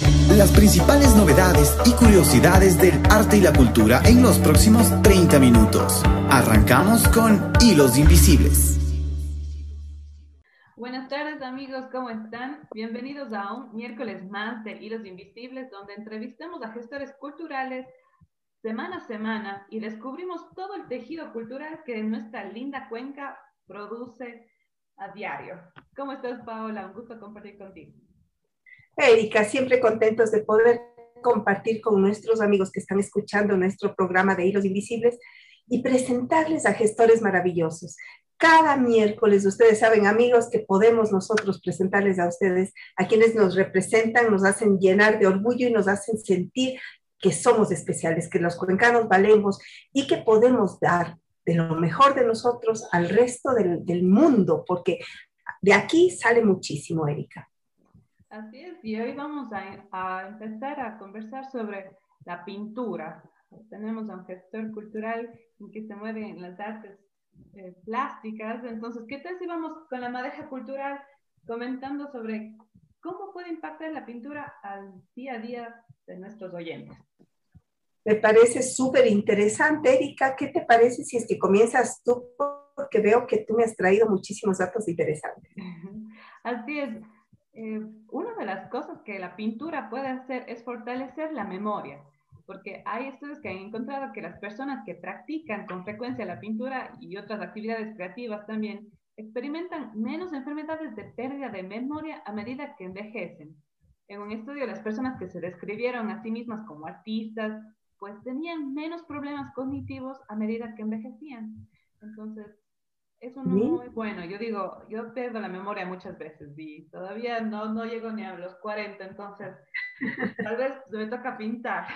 Las principales novedades y curiosidades del arte y la cultura en los próximos 30 minutos. Arrancamos con Hilos Invisibles. Buenas tardes amigos, ¿cómo están? Bienvenidos a un miércoles más de Hilos Invisibles, donde entrevistamos a gestores culturales semana a semana y descubrimos todo el tejido cultural que nuestra linda cuenca produce a diario. ¿Cómo estás, Paola? Un gusto compartir contigo. Erika, siempre contentos de poder compartir con nuestros amigos que están escuchando nuestro programa de Hilos Invisibles y presentarles a gestores maravillosos. Cada miércoles, ustedes saben, amigos, que podemos nosotros presentarles a ustedes, a quienes nos representan, nos hacen llenar de orgullo y nos hacen sentir que somos especiales, que los cuencanos valemos y que podemos dar de lo mejor de nosotros al resto del, mundo, porque de aquí sale muchísimo, Erika. Así es, y hoy vamos a, a, empezar a conversar sobre la pintura. Tenemos a un gestor cultural que se mueve en las artes eh, plásticas, entonces, ¿qué tal si vamos con la madeja cultural comentando sobre cómo puede impactar la pintura al día a día de nuestros oyentes? Me parece súper interesante, Erika. ¿Qué te parece si es que comienzas tú? Porque veo que tú me has traído muchísimos datos interesantes. Así es. Eh, una de las cosas que la pintura puede hacer es fortalecer la memoria, porque hay estudios que han encontrado que las personas que practican con frecuencia la pintura y otras actividades creativas también experimentan menos enfermedades de pérdida de memoria a medida que envejecen. En un estudio, las personas que se describieron a sí mismas como artistas, pues tenían menos problemas cognitivos a medida que envejecían. Entonces, eso no es muy bueno. Yo digo, yo pierdo la memoria muchas veces y todavía no, no llego ni a los 40, entonces tal vez me toca pintar.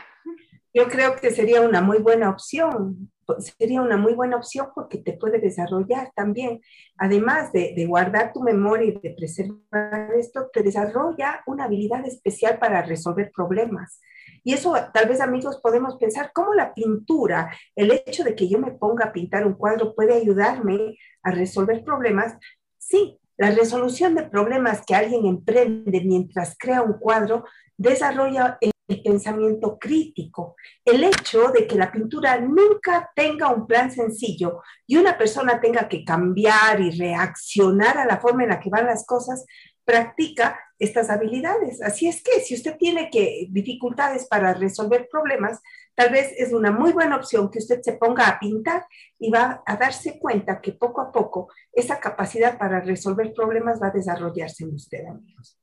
Yo creo que sería una muy buena opción. Sería una muy buena opción porque te puede desarrollar también. Además de, de guardar tu memoria y de preservar esto, te desarrolla una habilidad especial para resolver problemas. Y eso tal vez amigos podemos pensar cómo la pintura, el hecho de que yo me ponga a pintar un cuadro puede ayudarme a resolver problemas. Sí, la resolución de problemas que alguien emprende mientras crea un cuadro desarrolla el pensamiento crítico. El hecho de que la pintura nunca tenga un plan sencillo y una persona tenga que cambiar y reaccionar a la forma en la que van las cosas, practica estas habilidades. Así es que si usted tiene que, dificultades para resolver problemas, tal vez es una muy buena opción que usted se ponga a pintar y va a darse cuenta que poco a poco esa capacidad para resolver problemas va a desarrollarse en usted, amigos.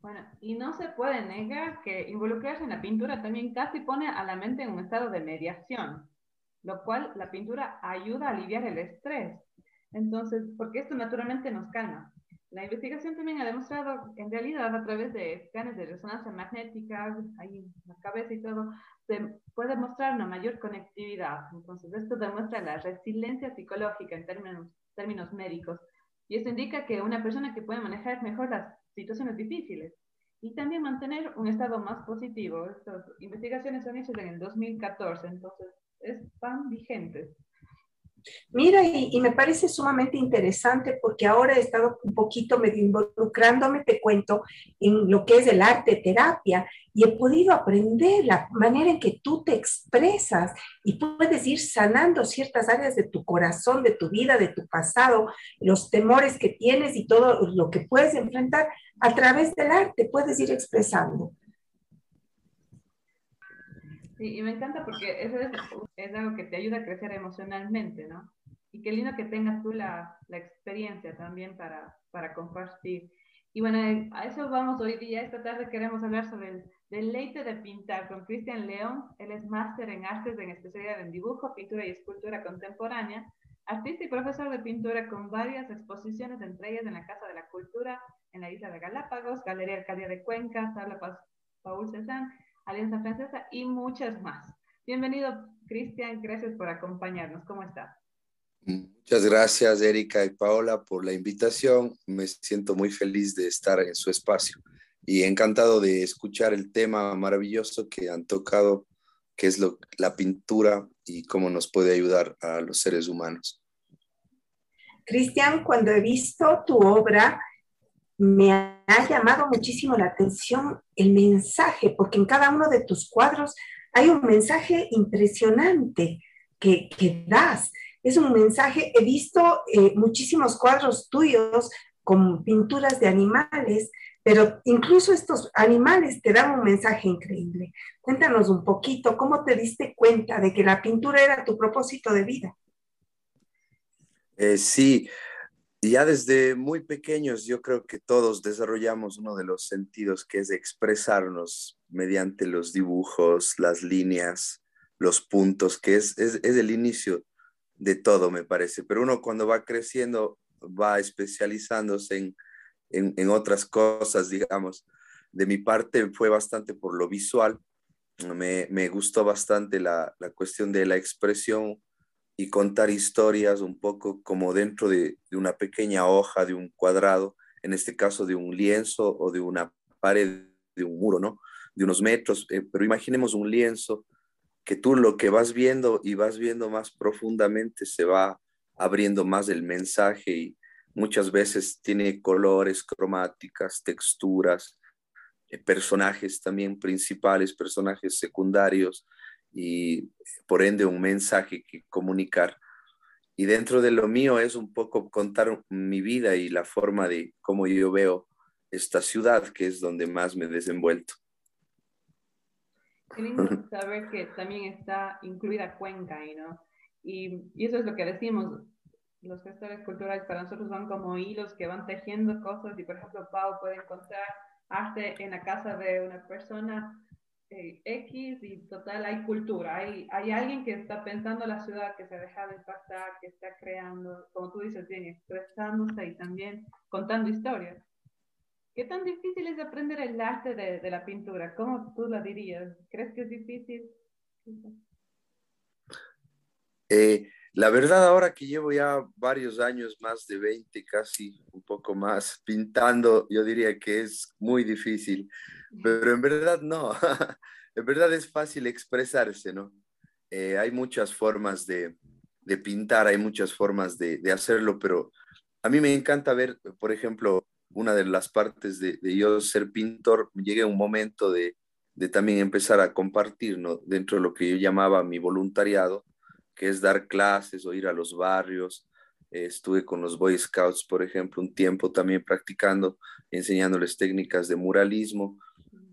Bueno, y no se puede negar que involucrarse en la pintura también casi pone a la mente en un estado de mediación, lo cual la pintura ayuda a aliviar el estrés. Entonces, porque esto naturalmente nos calma. La investigación también ha demostrado, en realidad, a través de escanes de resonancia magnética, ahí en la cabeza y todo, se puede mostrar una mayor conectividad. Entonces, esto demuestra la resiliencia psicológica en términos, términos médicos. Y esto indica que una persona que puede manejar mejor las situaciones difíciles y también mantener un estado más positivo. Estas investigaciones son hechas en el 2014, entonces están vigentes. Mira, y, me parece sumamente interesante porque ahora he estado un poquito medio involucrándome, te cuento, en lo que es el arte terapia y he podido aprender la manera en que tú te expresas y puedes ir sanando ciertas áreas de tu corazón, de tu vida, de tu pasado, los temores que tienes y todo lo que puedes enfrentar a través del arte, puedes ir expresando. Sí, y me encanta porque eso es, es, algo que te ayuda a crecer emocionalmente, ¿no? Y qué lindo que tengas tú la, la experiencia también para, para compartir. Y bueno, a eso vamos hoy día. Esta tarde queremos hablar sobre el deleite de pintar con Cristian León. Él es máster en artes en especialidad en dibujo, pintura y escultura contemporánea, artista y profesor de pintura con varias exposiciones, entre ellas en la Casa de la Cultura, en la isla de Galápagos, Galería Arcadia de Cuenca, Tabla Paul Cézanne, Alianza Francesa y muchas más. Bienvenido, Cristian, gracias por acompañarnos. ¿Cómo está? Muchas gracias, Erika y Paola, por la invitación. Me siento muy feliz de estar en su espacio y encantado de escuchar el tema maravilloso que han tocado, que es lo, la pintura y cómo nos puede ayudar a los seres humanos. Cristian, cuando he visto tu obra, me ha llamado muchísimo la atención el mensaje, porque en cada uno de tus cuadros hay un mensaje impresionante que, que das. Es un mensaje, he visto eh, muchísimos cuadros tuyos con pinturas de animales, pero incluso estos animales te dan un mensaje increíble. Cuéntanos un poquito, ¿cómo te diste cuenta de que la pintura era tu propósito de vida? Eh, sí, ya desde muy pequeños yo creo que todos desarrollamos uno de los sentidos que es expresarnos mediante los dibujos, las líneas, los puntos, que es, es, es el inicio de todo, me parece. Pero uno cuando va creciendo va especializándose en en, otras cosas, digamos. De mi parte fue bastante por lo visual. Me, me gustó bastante la, la, cuestión de la expresión y contar historias un poco como dentro de, de, una pequeña hoja, de un cuadrado, en este caso de un lienzo o de una pared, de un muro, ¿no? De unos metros, eh, pero imaginemos un lienzo que tú lo que vas viendo y vas viendo más profundamente se va abriendo más el mensaje y, muchas veces tiene colores, cromáticas, texturas, eh, personajes también principales, personajes secundarios y por ende un mensaje que comunicar. Y dentro de lo mío es un poco contar mi vida y la forma de cómo yo veo esta ciudad, que es donde más me he desenvuelto. Qué lindo saber que también está incluida Cuenca ahí, ¿no? Y, y, eso es lo que decimos, los gestores culturales para nosotros son como hilos que van tejiendo cosas y por ejemplo Pau puede encontrar arte en la casa de una persona X y total hay cultura, hay, hay alguien que está pensando la ciudad, que se ha dejado impactar, que está creando, como tú dices bien, expresándose y también contando historias. ¿Qué tan difícil es aprender el arte de, de la pintura? ¿Cómo tú la dirías? ¿Crees que es difícil? Eh, la verdad, ahora que llevo ya varios años, más de 20, casi un poco más, pintando, yo diría que es muy difícil, pero en verdad no, en verdad es fácil expresarse, ¿no? Eh, hay muchas formas de, de, pintar, hay muchas formas de, de, hacerlo, pero a mí me encanta ver, por ejemplo, una de las partes de, de yo ser pintor, llegué a un momento de, también empezar a compartir, ¿no? Dentro de lo que yo llamaba mi voluntariado, es dar clases o ir a los barrios. estuve con los Boy Scouts, por ejemplo, un tiempo también practicando, enseñándoles técnicas de muralismo.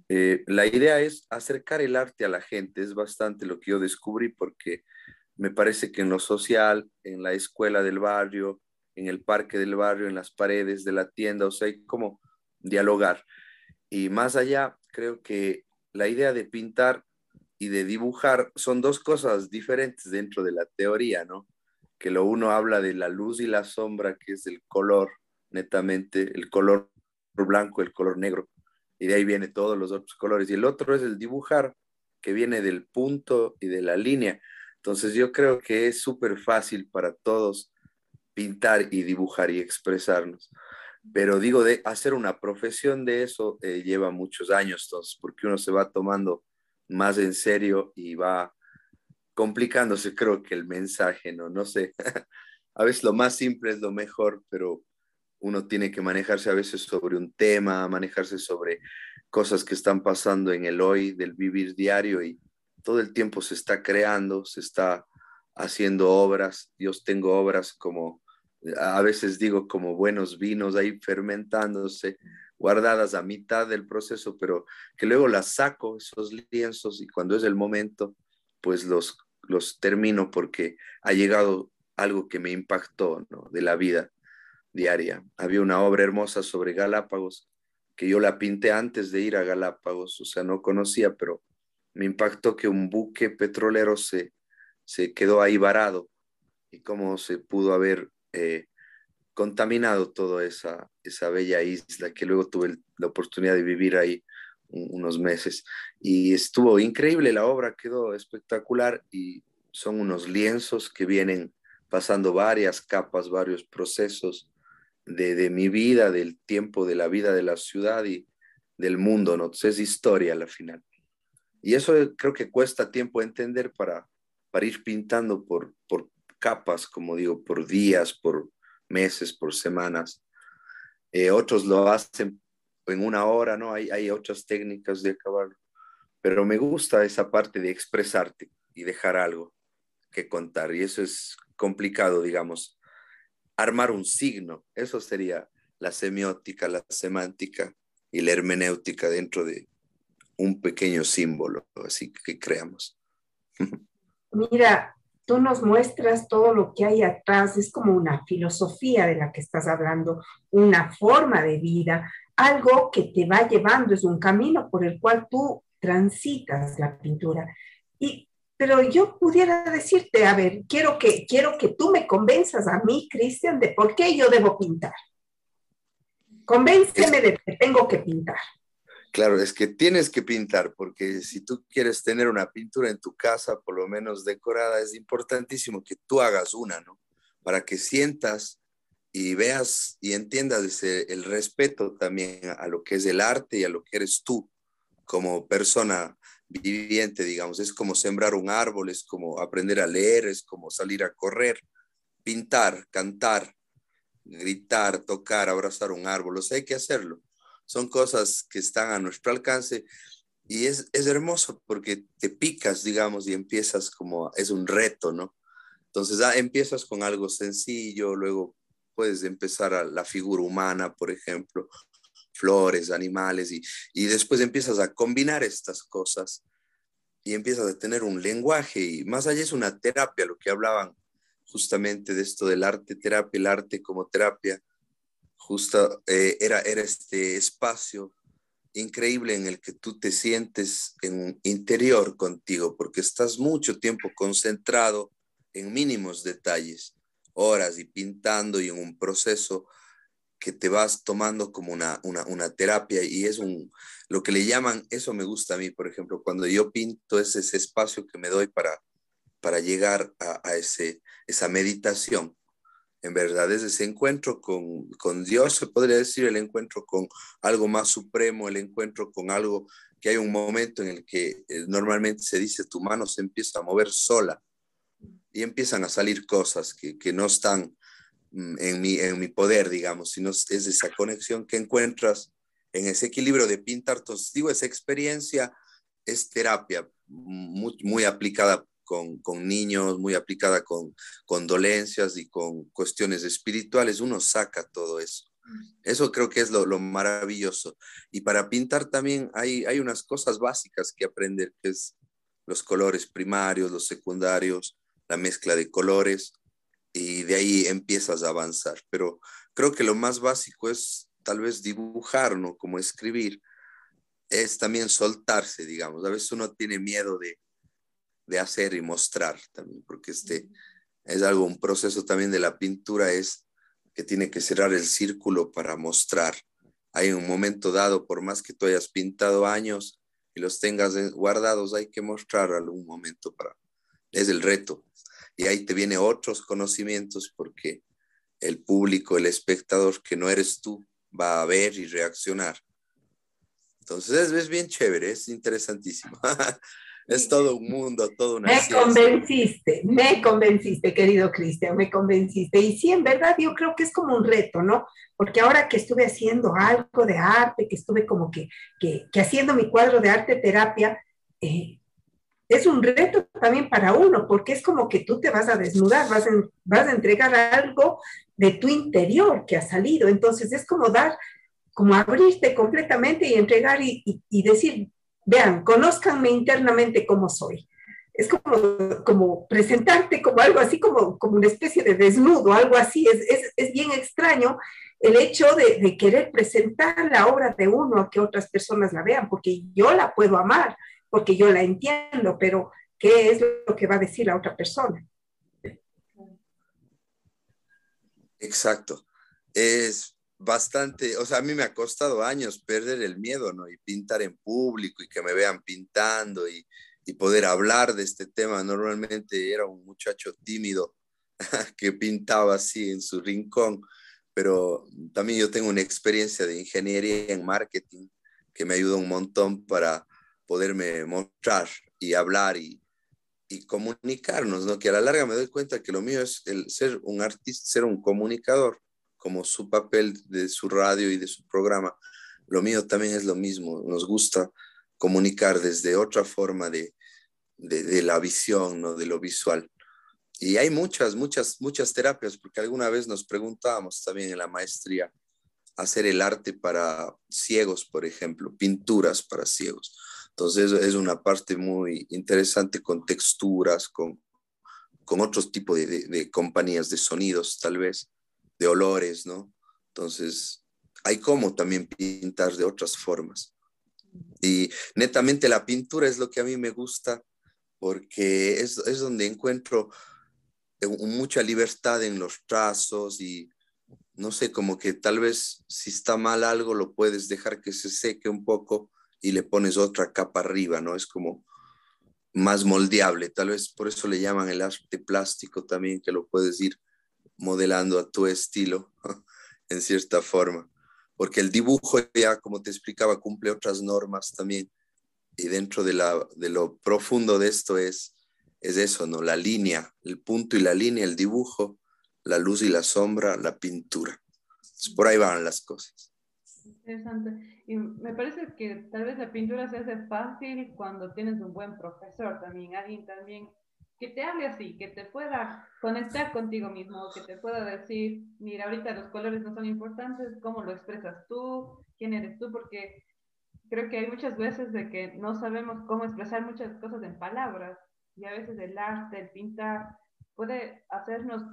Eh, la idea es acercar el arte a la gente, es bastante lo que yo descubrí porque me parece que en lo social, en la escuela del barrio, en el parque del barrio, en las paredes de la tienda, o sea, hay como dialogar. Y más allá, creo que la idea de pintar y de dibujar son dos cosas diferentes dentro de la teoría, ¿no? Que lo uno habla de la luz y la sombra, que es el color, netamente, el color blanco, el color negro, y de ahí viene todos los otros colores. Y el otro es el dibujar, que viene del punto y de la línea. Entonces yo creo que es súper fácil para todos pintar y dibujar y expresarnos. Pero digo, de hacer una profesión de eso eh, lleva muchos años, entonces, porque uno se va tomando más en serio y va complicándose, creo que el mensaje, ¿no? No sé, a veces lo más simple es lo mejor, pero uno tiene que manejarse a veces sobre un tema, manejarse sobre cosas que están pasando en el hoy del vivir diario y todo el tiempo se está creando, se está haciendo obras. Yo tengo obras como, a veces digo, como buenos vinos ahí fermentándose guardadas a mitad del proceso, pero que luego las saco, esos lienzos, y cuando es el momento, pues los, los termino porque ha llegado algo que me impactó de la vida diaria. Había una obra hermosa sobre Galápagos que yo la pinté antes de ir a Galápagos, o sea, no conocía, pero me impactó que un buque petrolero se, se quedó ahí varado y cómo se pudo haber eh, contaminado toda esa, esa bella isla que luego tuve la oportunidad de vivir ahí unos meses. Y estuvo increíble, la obra quedó espectacular y son unos lienzos que vienen pasando varias capas, varios procesos de, de mi vida, del tiempo, de la vida de la ciudad y del mundo, ¿no? Entonces es historia al final. Y eso creo que cuesta tiempo entender para, para ir pintando por, por capas, como digo, por días, por, meses, por semanas. eh, otros lo hacen en una hora, ¿no? Hay, hay otras técnicas de acabarlo, pero me gusta esa parte de expresarte y dejar algo que contar, y eso es complicado, digamos. Armar un signo, eso sería la semiótica, la semántica y la hermenéutica dentro de un pequeño símbolo, así que creamos. Mira, tú nos muestras todo lo que hay atrás, es como una filosofía de la que estás hablando, una forma de vida, algo que te va llevando, es un camino por el cual tú transitas la pintura. Y, pero yo pudiera decirte, a ver, quiero que, quiero que tú me convenzas a mí, Cristian, de por qué yo debo pintar. Convénceme de que tengo que pintar. Claro, es que tienes que pintar, porque si tú quieres tener una pintura en tu casa, por lo menos decorada, es importantísimo que tú hagas una, ¿no? Para que sientas y veas y entiendas el respeto también a lo que es el arte y a lo que eres tú como persona viviente, digamos. Es como sembrar un árbol, es como aprender a leer, es como salir a correr, pintar, cantar, gritar, tocar, abrazar un árbol. O sea, hay que hacerlo son cosas que están a nuestro alcance y es, hermoso porque te picas, digamos, y empiezas como, es un reto, ¿no? Entonces ah, empiezas con algo sencillo, luego puedes empezar a la figura humana, por ejemplo, flores, animales, y, y después empiezas a combinar estas cosas y empiezas a tener un lenguaje y más allá es una terapia, lo que hablaban justamente de esto del arte terapia, el arte como terapia, justo eh, era, era este espacio increíble en el que tú te sientes en interior contigo, porque estás mucho tiempo concentrado en mínimos detalles, horas y pintando y en un proceso que te vas tomando como una, una, terapia. Y es un, lo que le llaman, eso me gusta a mí, por ejemplo, cuando yo pinto es ese espacio que me doy para, para llegar a, a ese, esa meditación en verdad es ese encuentro con, con, Dios, se podría decir, el encuentro con algo más supremo, el encuentro con algo que hay un momento en el que eh, normalmente se dice tu mano se empieza a mover sola y empiezan a salir cosas que, que no están mm, en mi, en mi poder, digamos, sino es esa conexión que encuentras en ese equilibrio de pintar. Digo, esa experiencia es terapia muy, muy aplicada con, niños, muy aplicada con, con dolencias y con cuestiones espirituales, uno saca todo eso. Eso creo que es lo, maravilloso. Y para pintar también hay, hay unas cosas básicas que aprender, que es los colores primarios, los secundarios, la mezcla de colores, y de ahí empiezas a avanzar. Pero creo que lo más básico es tal vez dibujar, ¿no? Como escribir, es también soltarse, digamos. A veces uno tiene miedo de, de hacer y mostrar también, porque este es algo, un proceso también de la pintura es que tiene que cerrar el círculo para mostrar. Hay un momento dado, por más que tú hayas pintado años y los tengas guardados, hay que mostrar algún momento para... Es el reto. Y ahí te vienen otros conocimientos porque el público, el espectador, que no eres tú, va a ver y reaccionar. Entonces es, bien chévere, es interesantísimo. Es todo un mundo, todo una Me convenciste, me convenciste, querido Cristian, me convenciste. Y sí, en verdad, yo creo que es como un reto, ¿no? Porque ahora que estuve haciendo algo de arte, que estuve como que, que, haciendo mi cuadro de arte terapia, eh, es un reto también para uno, porque es como que tú te vas a desnudar, vas a, vas a entregar algo de tu interior que ha salido. Entonces es como dar, como abrirte completamente y entregar y, y decir, vean, conózcanme internamente cómo soy. Es como, como presentarte como algo así, como, como una especie de desnudo, algo así. Es, es, es bien extraño el hecho de, de, querer presentar la obra de uno a que otras personas la vean, porque yo la puedo amar, porque yo la entiendo, pero ¿qué es lo que va a decir la otra persona? Exacto. Es bastante, o sea, a mí me ha costado años perder el miedo, ¿no? Y pintar en público y que me vean pintando y, y poder hablar de este tema. Normalmente era un muchacho tímido que pintaba así en su rincón, pero también yo tengo una experiencia de ingeniería en marketing que me ayuda un montón para poderme mostrar y hablar y, y comunicarnos, ¿no? Que a la larga me doy cuenta que lo mío es el ser un artista, ser un comunicador como su papel de su radio y de su programa, lo mío también es lo mismo. Nos gusta comunicar desde otra forma de, de, la visión, ¿no? de lo visual. Y hay muchas, muchas, muchas terapias, porque alguna vez nos preguntábamos también en la maestría hacer el arte para ciegos, por ejemplo, pinturas para ciegos. Entonces es una parte muy interesante con texturas, con, con otros tipos de, de, compañías de sonidos, tal vez, de olores, ¿no? Entonces hay como también pintar de otras formas. Y netamente la pintura es lo que a mí me gusta porque es, es donde encuentro mucha libertad en los trazos y no sé, como que tal vez si está mal algo lo puedes dejar que se seque un poco y le pones otra capa arriba, ¿no? Es como más moldeable, tal vez por eso le llaman el arte plástico también, que lo puedes ir modelando a tu estilo, en cierta forma, porque el dibujo ya, como te explicaba, cumple otras normas también, y dentro de, la, de lo profundo de esto es, es eso, ¿no? La línea, el punto y la línea, el dibujo, la luz y la sombra, la pintura. por ahí van las cosas. Interesante. Y me parece que tal vez la pintura se hace fácil cuando tienes un buen profesor también, alguien también que te hable así, que te pueda conectar contigo mismo, que te pueda decir, mira, ahorita los colores no son importantes, cómo lo expresas tú, quién eres tú, porque creo que hay muchas veces de que no sabemos cómo expresar muchas cosas en palabras y a veces el arte, el pintar, puede hacernos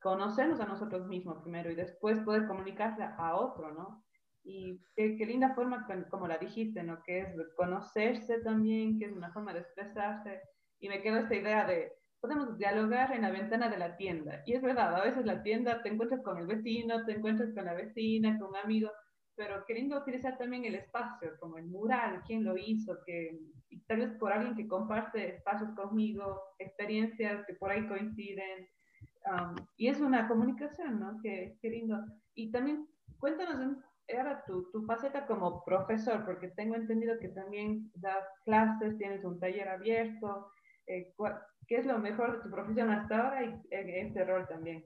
conocernos a nosotros mismos primero y después poder comunicarse a otro, ¿no? Y qué, linda forma, como la dijiste, ¿no? Que es conocerse también, que es una forma de expresarse. Y me quedó esta idea de, podemos dialogar en la ventana de la tienda. Y es verdad, a veces la tienda te encuentras con el vecino, te encuentras con la vecina, con un amigo, pero queriendo utilizar también el espacio, como el mural, quién lo hizo, que tal vez por alguien que comparte espacios conmigo, experiencias que por ahí coinciden, y es una comunicación, ¿no? Qué, qué, lindo. Y también cuéntanos ahora tu, tu faceta como profesor, porque tengo entendido que también das clases, tienes un taller abierto. Eh, ¿Qué es lo mejor de tu profesión hasta ahora y este rol también?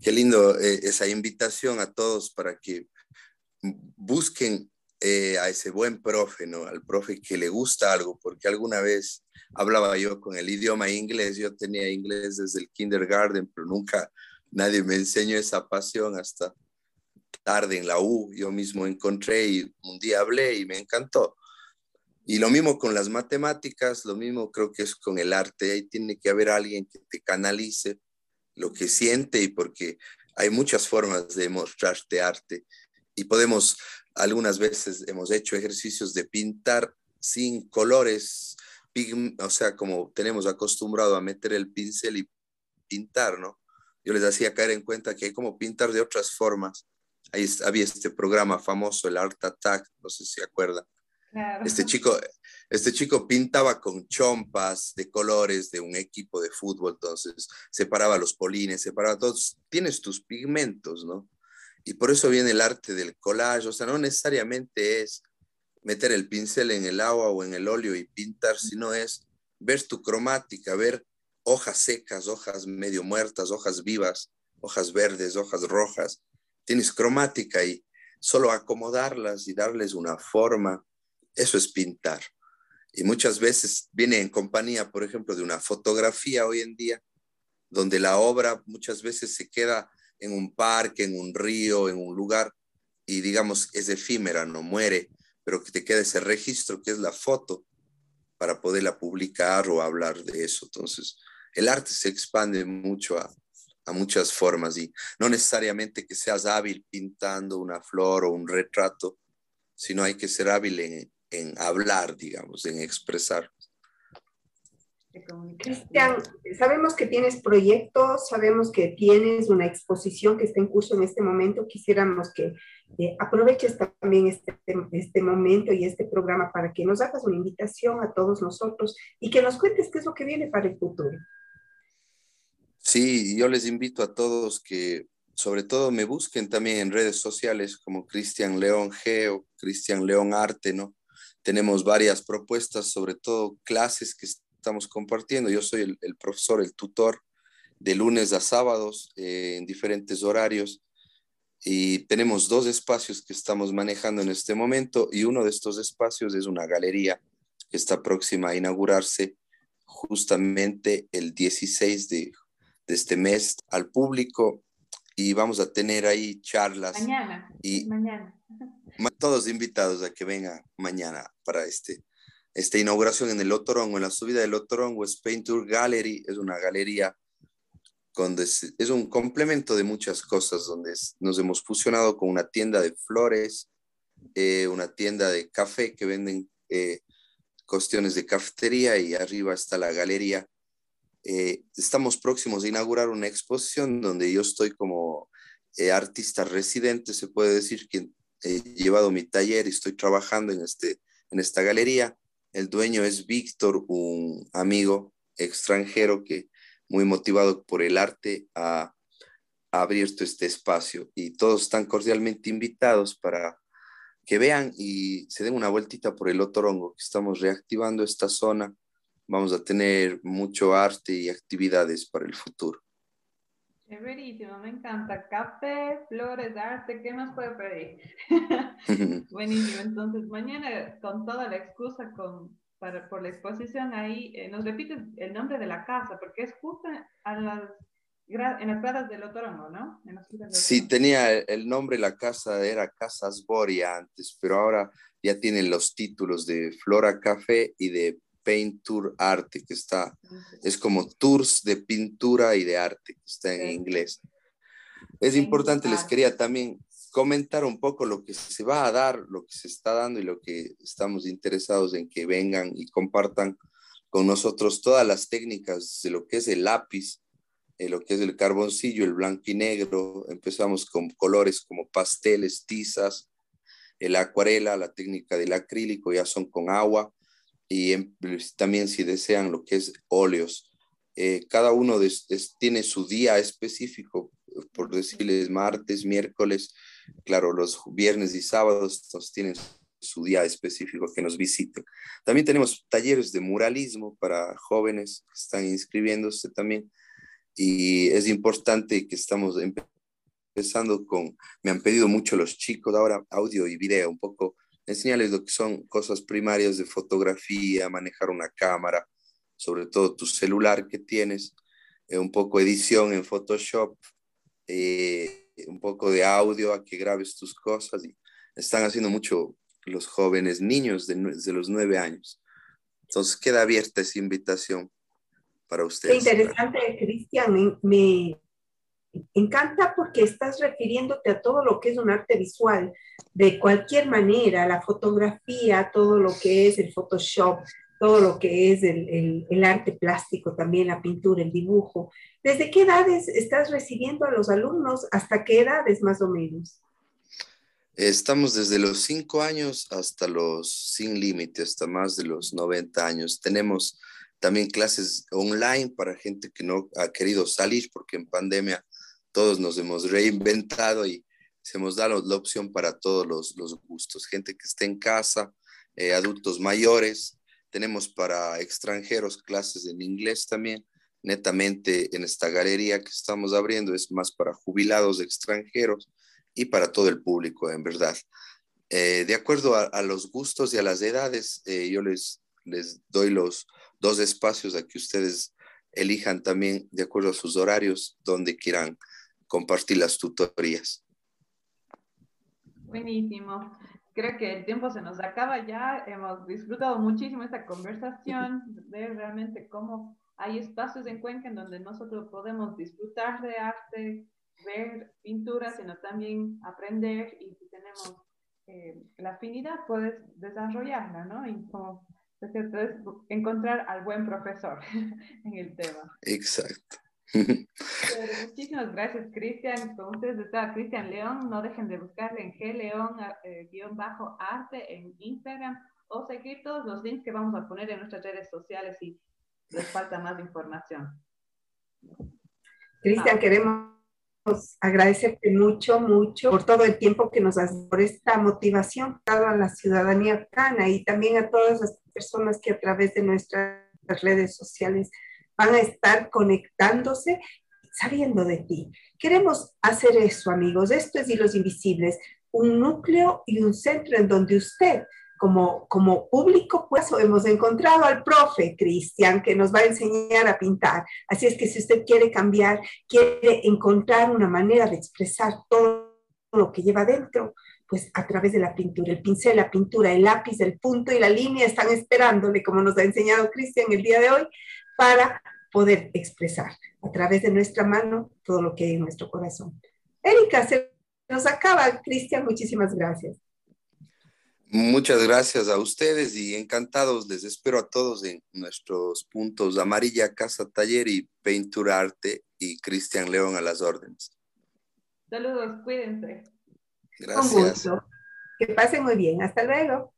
Qué lindo eh, esa invitación a todos para que busquen eh, a ese buen profe, ¿no? Al profe que le gusta algo, porque alguna vez hablaba yo con el idioma inglés, yo tenía inglés desde el kindergarten, pero nunca nadie me enseñó esa pasión hasta tarde en la U, yo mismo encontré y un día hablé y me encantó. Y lo mismo con las matemáticas, lo mismo creo que es con el arte, ahí tiene que haber alguien que te canalice lo que siente y porque hay muchas formas de mostrarte arte y podemos algunas veces hemos hecho ejercicios de pintar sin colores, o sea, como tenemos acostumbrado a meter el pincel y pintar, ¿no? Yo les hacía caer en cuenta que hay como pintar de otras formas. Ahí había este programa famoso, el Art Attack, no sé si se acuerdan. Este, chico, este chico pintaba con chompas de colores de un equipo de fútbol, entonces separaba los polines, separaba todos. Tienes tus pigmentos, ¿no? Y por eso viene el arte del collage, o sea, no necesariamente es meter el pincel en el agua o en el óleo y pintar, sino es ver tu cromática, ver hojas secas, hojas medio muertas, hojas vivas, hojas verdes, hojas rojas. Tienes cromática y solo acomodarlas y darles una forma, eso es pintar. Y muchas veces viene en compañía, por ejemplo, de una fotografía hoy en día, donde la obra muchas veces se queda en un parque, en un río, en un lugar, y digamos, es efímera, no muere, pero que te quede ese registro que es la foto para poderla publicar o hablar de eso. Entonces, el arte se expande mucho a, a muchas formas y no necesariamente que seas hábil pintando una flor o un retrato, sino hay que ser hábil en, en hablar, digamos, en expresar. Cristian, sabemos que tienes proyectos, sabemos que tienes una exposición que está en curso en este momento. Quisiéramos que eh, aproveches también este, este momento y este programa para que nos hagas una invitación a todos nosotros y que nos cuentes qué es lo que viene para el futuro. Sí, yo les invito a todos que sobre todo me busquen también en redes sociales como Cristian León G o Cristian León Arte, ¿no? Tenemos varias propuestas, sobre todo clases que estamos compartiendo. Yo soy el, profesor, el tutor de lunes a sábados eh, en diferentes horarios y tenemos dos espacios que estamos manejando en este momento y uno de estos espacios es una galería que está próxima a inaugurarse justamente el 16 de, de este mes al público y vamos a tener ahí charlas. Mañana. Y mañana. Todos invitados a que vengan mañana para este, esta inauguración en el Otorongo, en la subida del Otorongo, es Painter Gallery, es una galería donde es, es un complemento de muchas cosas, donde nos hemos fusionado con una tienda de flores, eh, una tienda de café que venden eh, cuestiones de cafetería y arriba está la galería. Eh, estamos próximos a inaugurar una exposición donde yo estoy como eh, artista residente, se puede decir que he llevado mi taller y estoy trabajando en, este, en esta galería. El dueño es Víctor, un amigo extranjero que muy motivado por el arte ha, ha abierto este espacio y todos están cordialmente invitados para que vean y se den una vueltita por el Otorongo, que estamos reactivando esta zona vamos a tener mucho arte y actividades para el futuro. Chéverísimo, me encanta. Café, flores, arte, ¿qué más puede pedir? Buenísimo, entonces mañana con toda la excusa con, para, por la exposición ahí, eh, nos repites el nombre de la casa, porque es justo a las, en las gradas del Otorongo, ¿no? sí, tenía el nombre, la casa era Casas Boria antes, pero ahora ya tienen los títulos de Flora Café y de Paint Tour Arte, que está, es como tours de pintura y de arte, que está en inglés. Es importante, les quería también comentar un poco lo que se va a dar, lo que se está dando y lo que estamos interesados en que vengan y compartan con nosotros todas las técnicas de lo que es el lápiz, de lo que es el carboncillo, el blanco y negro. Empezamos con colores como pasteles, tizas, el acuarela, la técnica del acrílico, ya son con agua y pues, también si desean lo que es óleos. Eh, cada uno tiene su día específico, por decirles martes, miércoles, claro, los viernes y sábados tienen su día específico que nos visiten. También tenemos talleres de muralismo para jóvenes que están inscribiéndose también y es importante que estamos empezando con, me han pedido mucho los chicos ahora audio y video, un poco enseñarles lo que son cosas primarias de fotografía, manejar una cámara, sobre todo tu celular que tienes, eh, un poco edición en Photoshop, eh, un poco de audio a que grabes tus cosas. Y están haciendo mucho los jóvenes niños de, los nueve años. Entonces queda abierta esa invitación para ustedes. Qué interesante, Cristian. Me, encanta porque estás refiriéndote a todo lo que es un arte visual, de cualquier manera, la fotografía, todo lo que es el Photoshop, todo lo que es el, el, arte plástico, también la pintura, el dibujo. ¿Desde qué edades estás recibiendo a los alumnos? ¿Hasta qué edades más o menos? Estamos desde los cinco años hasta los sin límite, hasta más de los 90 años. Tenemos también clases online para gente que no ha querido salir porque en pandemia todos nos hemos reinventado y se nos da la, opción para todos los, los, gustos. Gente que esté en casa, eh, adultos mayores, tenemos para extranjeros clases en inglés también. Netamente en esta galería que estamos abriendo es más para jubilados extranjeros y para todo el público, en verdad. Eh, de acuerdo a, los gustos y a las edades, eh, yo les, les doy los dos espacios a que ustedes elijan también de acuerdo a sus horarios donde quieran compartir las tutorías. Buenísimo. Creo que el tiempo se nos acaba ya. Hemos disfrutado muchísimo esta conversación, ver realmente cómo hay espacios en Cuenca en donde nosotros podemos disfrutar de arte, ver pintura, sino también aprender y si tenemos eh, la afinidad, puedes desarrollarla, ¿no? Y como, encontrar al buen profesor en el tema. Exacto. muchísimas gracias, Cristian. Con ustedes está Cristian León. No dejen de buscarle en gleón-arte eh, en Instagram o seguir todos los links que vamos a poner en nuestras redes sociales si les falta más información. Cristian, queremos agradecerte mucho, mucho por todo el tiempo que nos has por esta motivación a la ciudadanía cana y también a todas las personas que a través de nuestras redes sociales van a estar conectándose sabiendo de ti. Queremos hacer eso, amigos. Esto es Hilos Invisibles, un núcleo y un centro en donde usted como, como público, pues hemos encontrado al profe Cristian que nos va a enseñar a pintar. Así es que si usted quiere cambiar, quiere encontrar una manera de expresar todo lo que lleva dentro, pues a través de la pintura, el pincel, la pintura, el lápiz, el punto y la línea están esperándole, como nos ha enseñado Cristian el día de hoy, para poder expresar a través de nuestra mano todo lo que hay en nuestro corazón. Erika, se nos acaba. Cristian, muchísimas gracias. Muchas gracias a ustedes y encantados. Les espero a todos en nuestros puntos Amarilla Casa Taller y Pintura Arte y Cristian León a las órdenes. Saludos, cuídense. Gracias. Que pasen muy bien. Hasta luego.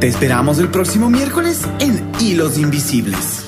Te esperamos el próximo miércoles en Hilos Invisibles.